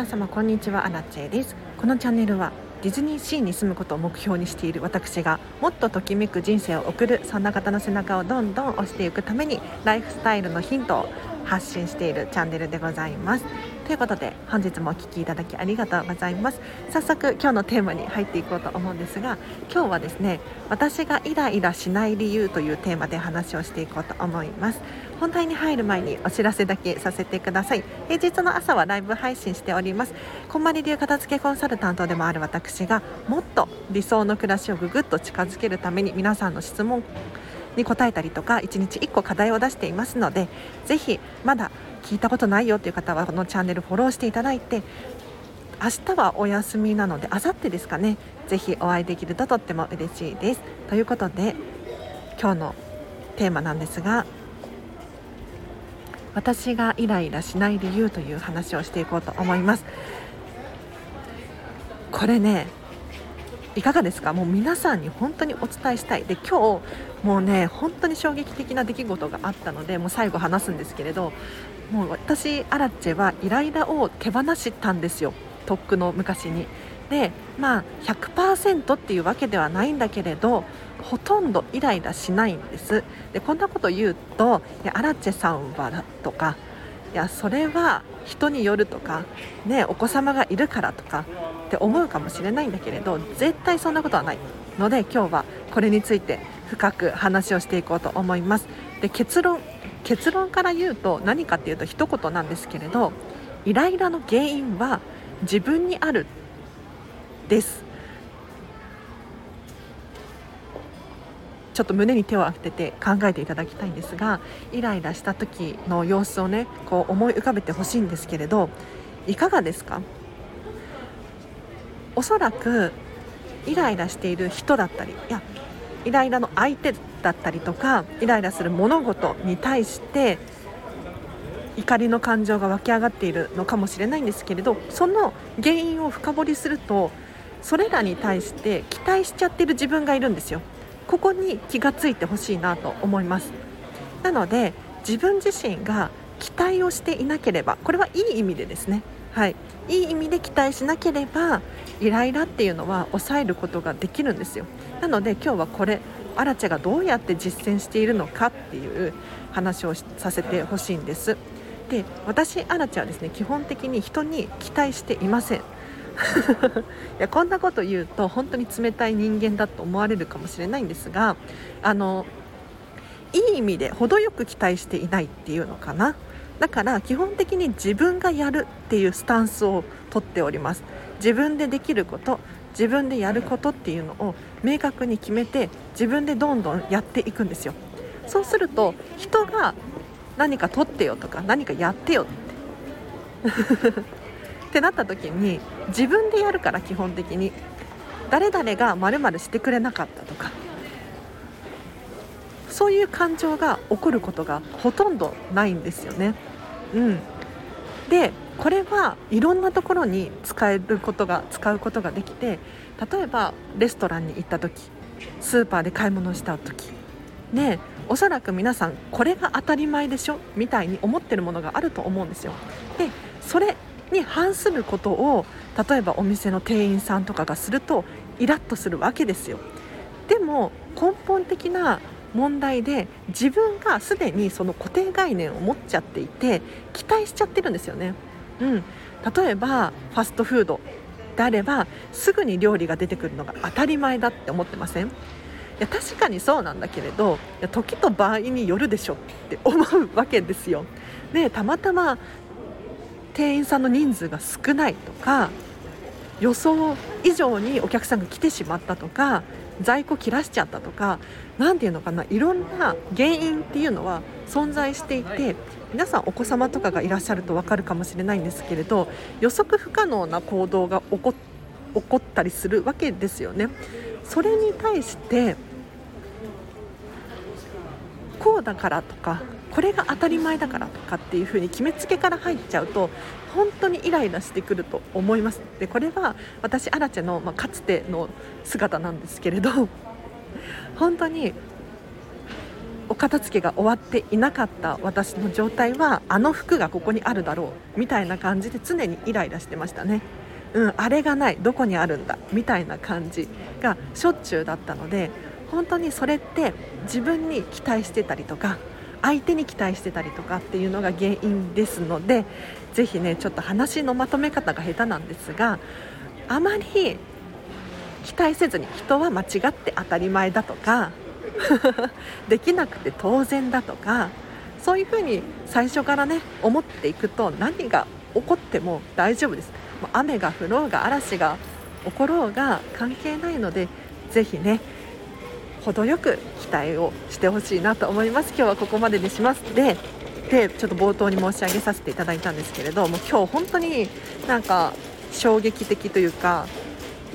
皆様こんにちは。アラチェです。このチャンネルはディズニーシーに住むことを目標にしている私がもっとときめく人生を送るそんな方の背中をどんどん押していくためにライフスタイルのヒントを発信しているチャンネルでございます。ということで本日もお聴きいただきありがとうございます。早速今日のテーマに入っていこうと思うんですが今日はですね私がイライラしない理由というテーマで話をしていこうと思います。本題に入る前にお知らせだけさせてください。平日の朝はライブ配信しております。こんまり流片付けコンサルタントでもある私がもっと理想の暮らしをぐぐっと近づけるために皆さんの質問に答えたりとか1日1個課題を出していますのでぜひまだ聞いたことないよという方はこのチャンネルフォローしていただいて明日はお休みなのであさってですかねぜひお会いできるととっても嬉しいです。ということで今日のテーマなんですが私がイライラしない理由という話をしていこうと思います。これねいかがですか？もう皆さんに本当にお伝えしたい。で今日もうね本当に衝撃的な出来事があったのでもう最後話すんですけれどもう私アラチェはイライラを手放したんですよ。とっくの昔に。でまあ100%っていうわけではないんだけれどほとんどイライラしないんです。でこんなこと言うと「いやアラチェさんは」とか「いやそれは人による」とか、ね、お子様がいるからとかって思うかもしれないんだけれど絶対そんなことはないので今日はこれについて深く話をしていこうと思います。で結論結論から言うと何かっていうと一言なんですけれどイライラの原因は自分にあるです。ちょっと胸に手を当てて考えていただきたいんですがイライラした時の様子をねこう思い浮かべてほしいんですけれどいかがですか？おそらくイライラしている人だったりいやイライラの相手だったりとかイライラする物事に対して怒りの感情が湧き上がっているのかもしれないんですけれどその原因を深掘りするとそれらに対して期待しちゃってる自分がいるんですよ。ここに気がついてほしいなと思います。なので自分自身が期待をしていなければこれはいい意味でですね。はい。いい意味で期待しなければイライラっていうのは抑えることができるんですよ。なので今日はこれアラチェがどうやって実践しているのかっていう話をさせてほしいんです。で私アラチェはですね基本的に人に期待していません。いやこんなこと言うと本当に冷たい人間だと思われるかもしれないんですがあのいい意味で程よく期待していないっていうのかな。だから基本的に自分がやるっていうスタンスをとっております。自分でできること自分でやることっていうのを明確に決めて自分でどんどんやっていくんですよ。そうすると人が何か取ってよとか何かやってよって。ってなった時に自分でやるから基本的に誰々がまるしてくれなかったとかそういう感情が起こることがほとんどないんですよね。うん、でこれはいろんなところに使えることが使うことができて例えばレストランに行った時スーパーで買い物した時ねおそらく皆さんこれが当たり前でしょみたいに思ってるものがあると思うんですよ。でそれに反することを例えばお店の店員さんとかがするとイラッとするわけですよ。でも根本的な問題で自分がすでにその固定概念を持っちゃっていて期待しちゃってるんですよね。うん、例えばファストフードであればすぐに料理が出てくるのが当たり前だって思ってません？いや確かにそうなんだけれどいや時と場合によるでしょって思うわけですよ。でたまたま店員さんの人数が少ないとか予想以上にお客さんが来てしまったとか在庫切らしちゃったとか何ていうのかないろんな原因っていうのは存在していて皆さんお子様とかがいらっしゃると分かるかもしれないんですけれど予測不可能な行動が起こ起こったりするわけですよね。それに対してこうだからとかこれが当たり前だからとかっていう風に決めつけから入っちゃうと本当にイライラしてくると思いますでこれは私アラチェの、まあ、かつての姿なんですけれど本当にお片付けが終わっていなかった私の状態はあの服がここにあるだろうみたいな感じで常にイライラしてましたね。うん、あれがないどこにあるんだみたいな感じがしょっちゅうだったので本当にそれって自分に期待してたりとか相手に期待してたりとかっていうのが原因ですのでぜひねちょっと話のまとめ方が下手なんですがあまり期待せずに人は間違って当たり前だとか できなくて当然だとかそういうふうに最初からね思っていくと何が起こっても大丈夫です。雨が降ろうが嵐が起ころうが関係ないのでぜひね程よく期待をしてほしいなと思います。今日はここまでにします。ででちょっと冒頭に申し上げさせていただいたんですけれども今日本当になんか衝撃的というか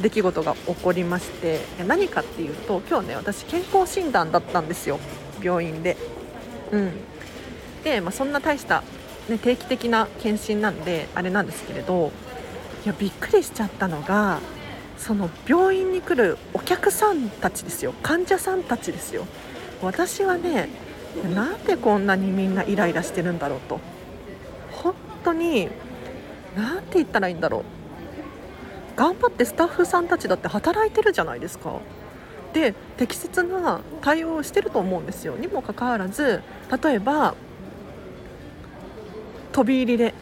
出来事が起こりまして何かっていうと今日ね私健康診断だったんですよ。病院で。うん。で、まあ、そんな大した、ね、定期的な検診なんであれなんですけれどいやびっくりしちゃったのがその病院に来るお客さんたちですよ。患者さんたちですよ。私はねなんでこんなにみんなイライラしてるんだろうと。本当に何て言ったらいいんだろう。頑張ってスタッフさんたちだって働いてるじゃないですか。で適切な対応をしてると思うんですよ。にもかかわらず例えば飛び入りで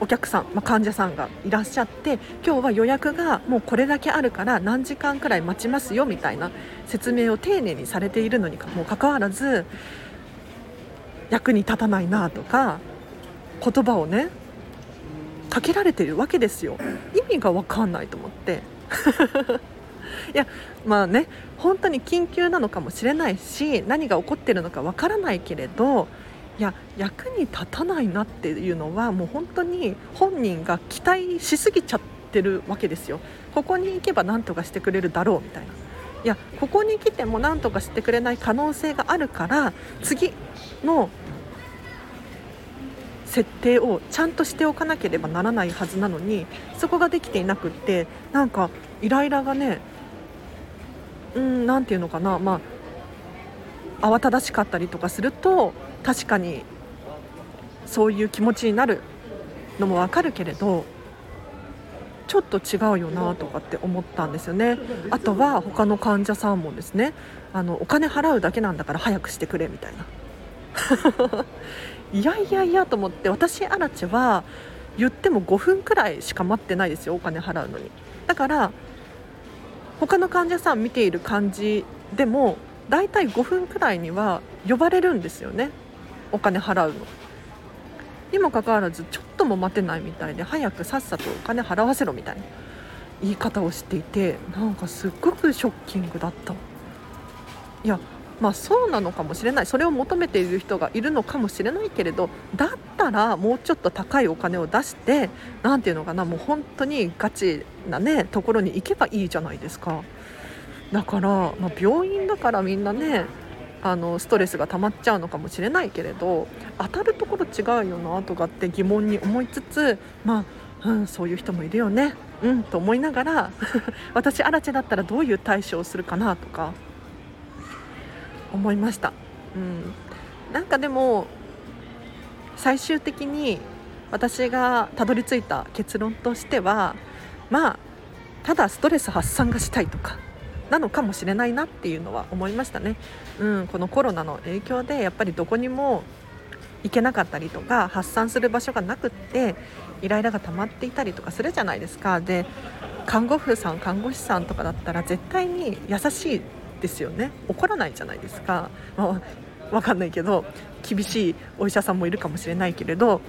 お客さん、まあ、患者さんがいらっしゃって今日は予約がもうこれだけあるから何時間くらい待ちますよみたいな説明を丁寧にされているのにもかかわらず役に立たないなとか言葉をねかけられてるわけですよ。意味が分かんないと思って。いやまあね本当に緊急なのかもしれないし何が起こってるのか分からないけれどいや役に立たないなっていうのはもう本当に本人が期待しすぎちゃってるわけですよ。ここに行けば何とかしてくれるだろうみたいな。いやここに来ても何とかしてくれない可能性があるから次の設定をちゃんとしておかなければならないはずなのにそこができていなくってなんかイライラがねうん何て言うのかな。まあ慌ただしかったりとかすると確かにそういう気持ちになるのもわかるけれどちょっと違うよなとかって思ったんですよね。あとは他の患者さんもですねあのお金払うだけなんだから早くしてくれみたいな。いやいやいやと思って私アラチは言っても5分くらいしか待ってないですよお金払うのに。だから他の患者さん見ている感じでもだいたい5分くらいには呼ばれるんですよね。お金払うの？にもかかわらずちょっとも待てないみたいで早くさっさとお金払わせろみたいな言い方をしていてなんかすっごくショッキングだった。いやまあそうなのかもしれない。それを求めている人がいるのかもしれないけれどだったらもうちょっと高いお金を出して何ていうのかなもう本当にガチなねところに行けばいいじゃないですか。だから、まあ、病院だからみんなねあのストレスが溜まっちゃうのかもしれないけれど当たるところ違うよなとかって疑問に思いつつまあ、うん、そういう人もいるよね。うんと思いながら 私アラチェだったらどういう対処をするかなとか思いました、うん、なんかでも最終的に私がたどり着いた結論としてはまあただストレス発散がしたいとかなのかもしれないなっていうのは思いましたね、うん、このコロナの影響でやっぱりどこにも行けなかったりとか発散する場所がなくってイライラが溜まっていたりとかするじゃないですか。で看護婦さん看護師さんとかだったら絶対に優しいですよね。怒らないじゃないですか、まあ、分かんないけど厳しいお医者さんもいるかもしれないけれど。っ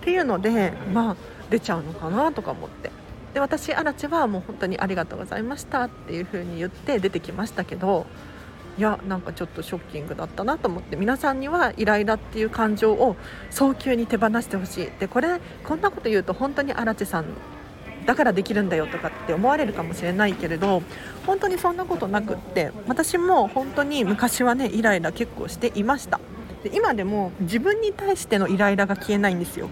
ていうのでまあ出ちゃうのかなとか思って。で私アラチはもう本当にありがとうございましたっていう風に言って出てきましたけどいやなんかちょっとショッキングだったなと思って皆さんにはイライラっていう感情を早急に手放してほしい。でこれこんなこと言うと本当に荒地さんだからできるんだよとかって思われるかもしれないけれど本当にそんなことなくって私も本当に昔はねイライラ結構していました。で今でも自分に対してのイライラが消えないんですよ。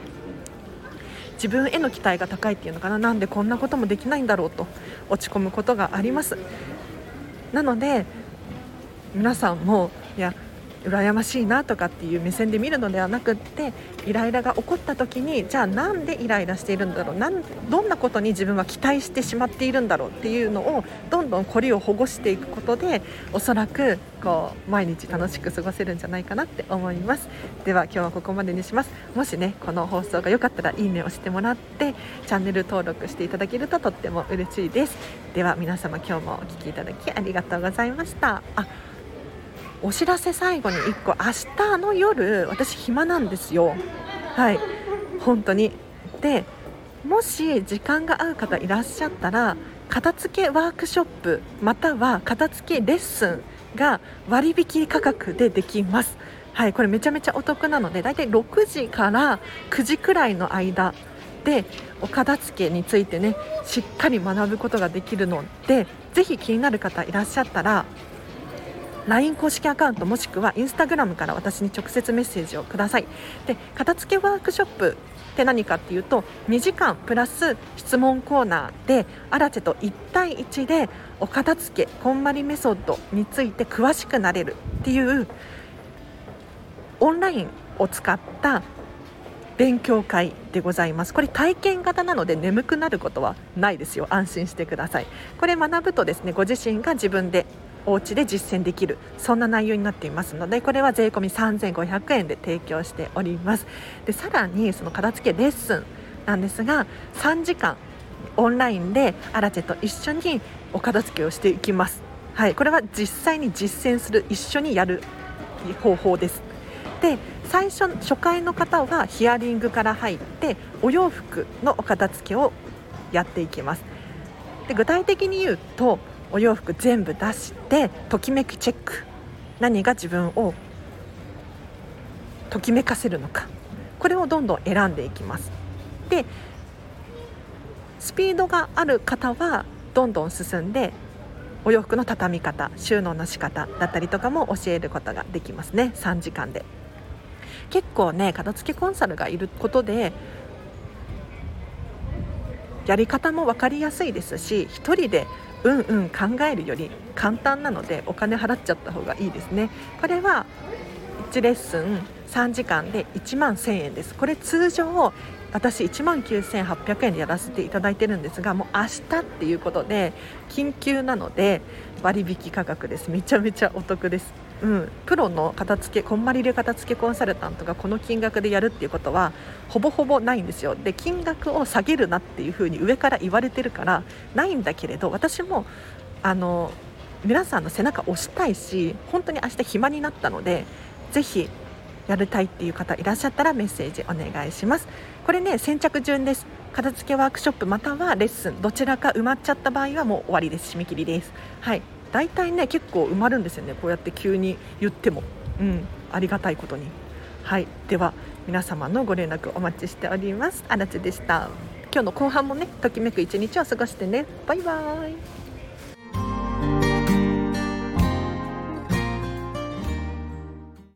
自分への期待が高いっていうのかな。なんでこんなこともできないんだろうと落ち込むことがあります。なので皆さんもいや羨ましいなとかっていう目線で見るのではなくってイライラが起こった時にじゃあなんでイライラしているんだろう？なんどんなことに自分は期待してしまっているんだろうっていうのをどんどんこりを保護していくことでおそらくこう毎日楽しく過ごせるんじゃないかなって思います。では今日はここまでにします。もしねこの放送が良かったらいいねをしてもらってチャンネル登録していただけるととっても嬉しいです。では皆様今日もお聴きいただきありがとうございました。あお知らせ最後に1個明日の夜私暇なんですよ。はい。本当に。でもし時間が合う方いらっしゃったら片付けワークショップまたは片付けレッスンが割引価格でできます。はい。これめちゃめちゃお得なのでだいたい6時から9時くらいの間でお片付けについてねしっかり学ぶことができるのでぜひ気になる方いらっしゃったら LINE 公式アカウントもしくは Instagram から私に直接メッセージをください。で片付けワークショップって何かっていうと2時間プラス質問コーナーでアラチェと1対1でお片付けこんまりメソッドについて詳しくなれるっていうオンラインを使った勉強会でございます。これ体験型なので眠くなることはないですよ。安心してください。これ学ぶとですねご自身が自分でお家で実践できる。そんな内容になっていますのでこれは税込3500円で提供しております。でさらにその片付けレッスンなんですが3時間オンラインでアラチェと一緒にお片付けをしていきます。はいこれは実際に実践する一緒にやる方法です。で最初初回の方はヒアリングから入ってお洋服のお片付けをやっていきます。で具体的に言うとお洋服全部出してときめくチェック。何が自分をときめかせるのか。これをどんどん選んでいきます。でスピードがある方はどんどん進んでお洋服の畳み方収納の仕方だったりとかも教えることができますね。3時間で。結構ね片付けコンサルがいることでやり方も分かりやすいですし1人でうんうん考えるより簡単なのでお金払っちゃった方がいいですね。これは1レッスン3時間で1万1000円です。これ通常私1万9800円でやらせていただいてるんですがもう明日っていうことで緊急なので割引価格です。めちゃめちゃお得です。うん、プロの片付けこんまり流片付けコンサルタントがこの金額でやるっていうことはほぼほぼないんですよ。で金額を下げるなっていうふうに上から言われてるからないんだけれど私もあの皆さんの背中押したいし本当に明日暇になったのでぜひやりたいっていう方いらっしゃったらメッセージお願いします。これね先着順です。片付けワークショップまたはレッスンどちらか埋まっちゃった場合はもう終わりです。締め切りです。はい。大体ね結構埋まるんですよねこうやって急に言っても、うん、ありがたいことに。はい。では皆様のご連絡お待ちしております。あらでした。今日の後半もねときめく一日を過ごしてね。バイバーイ。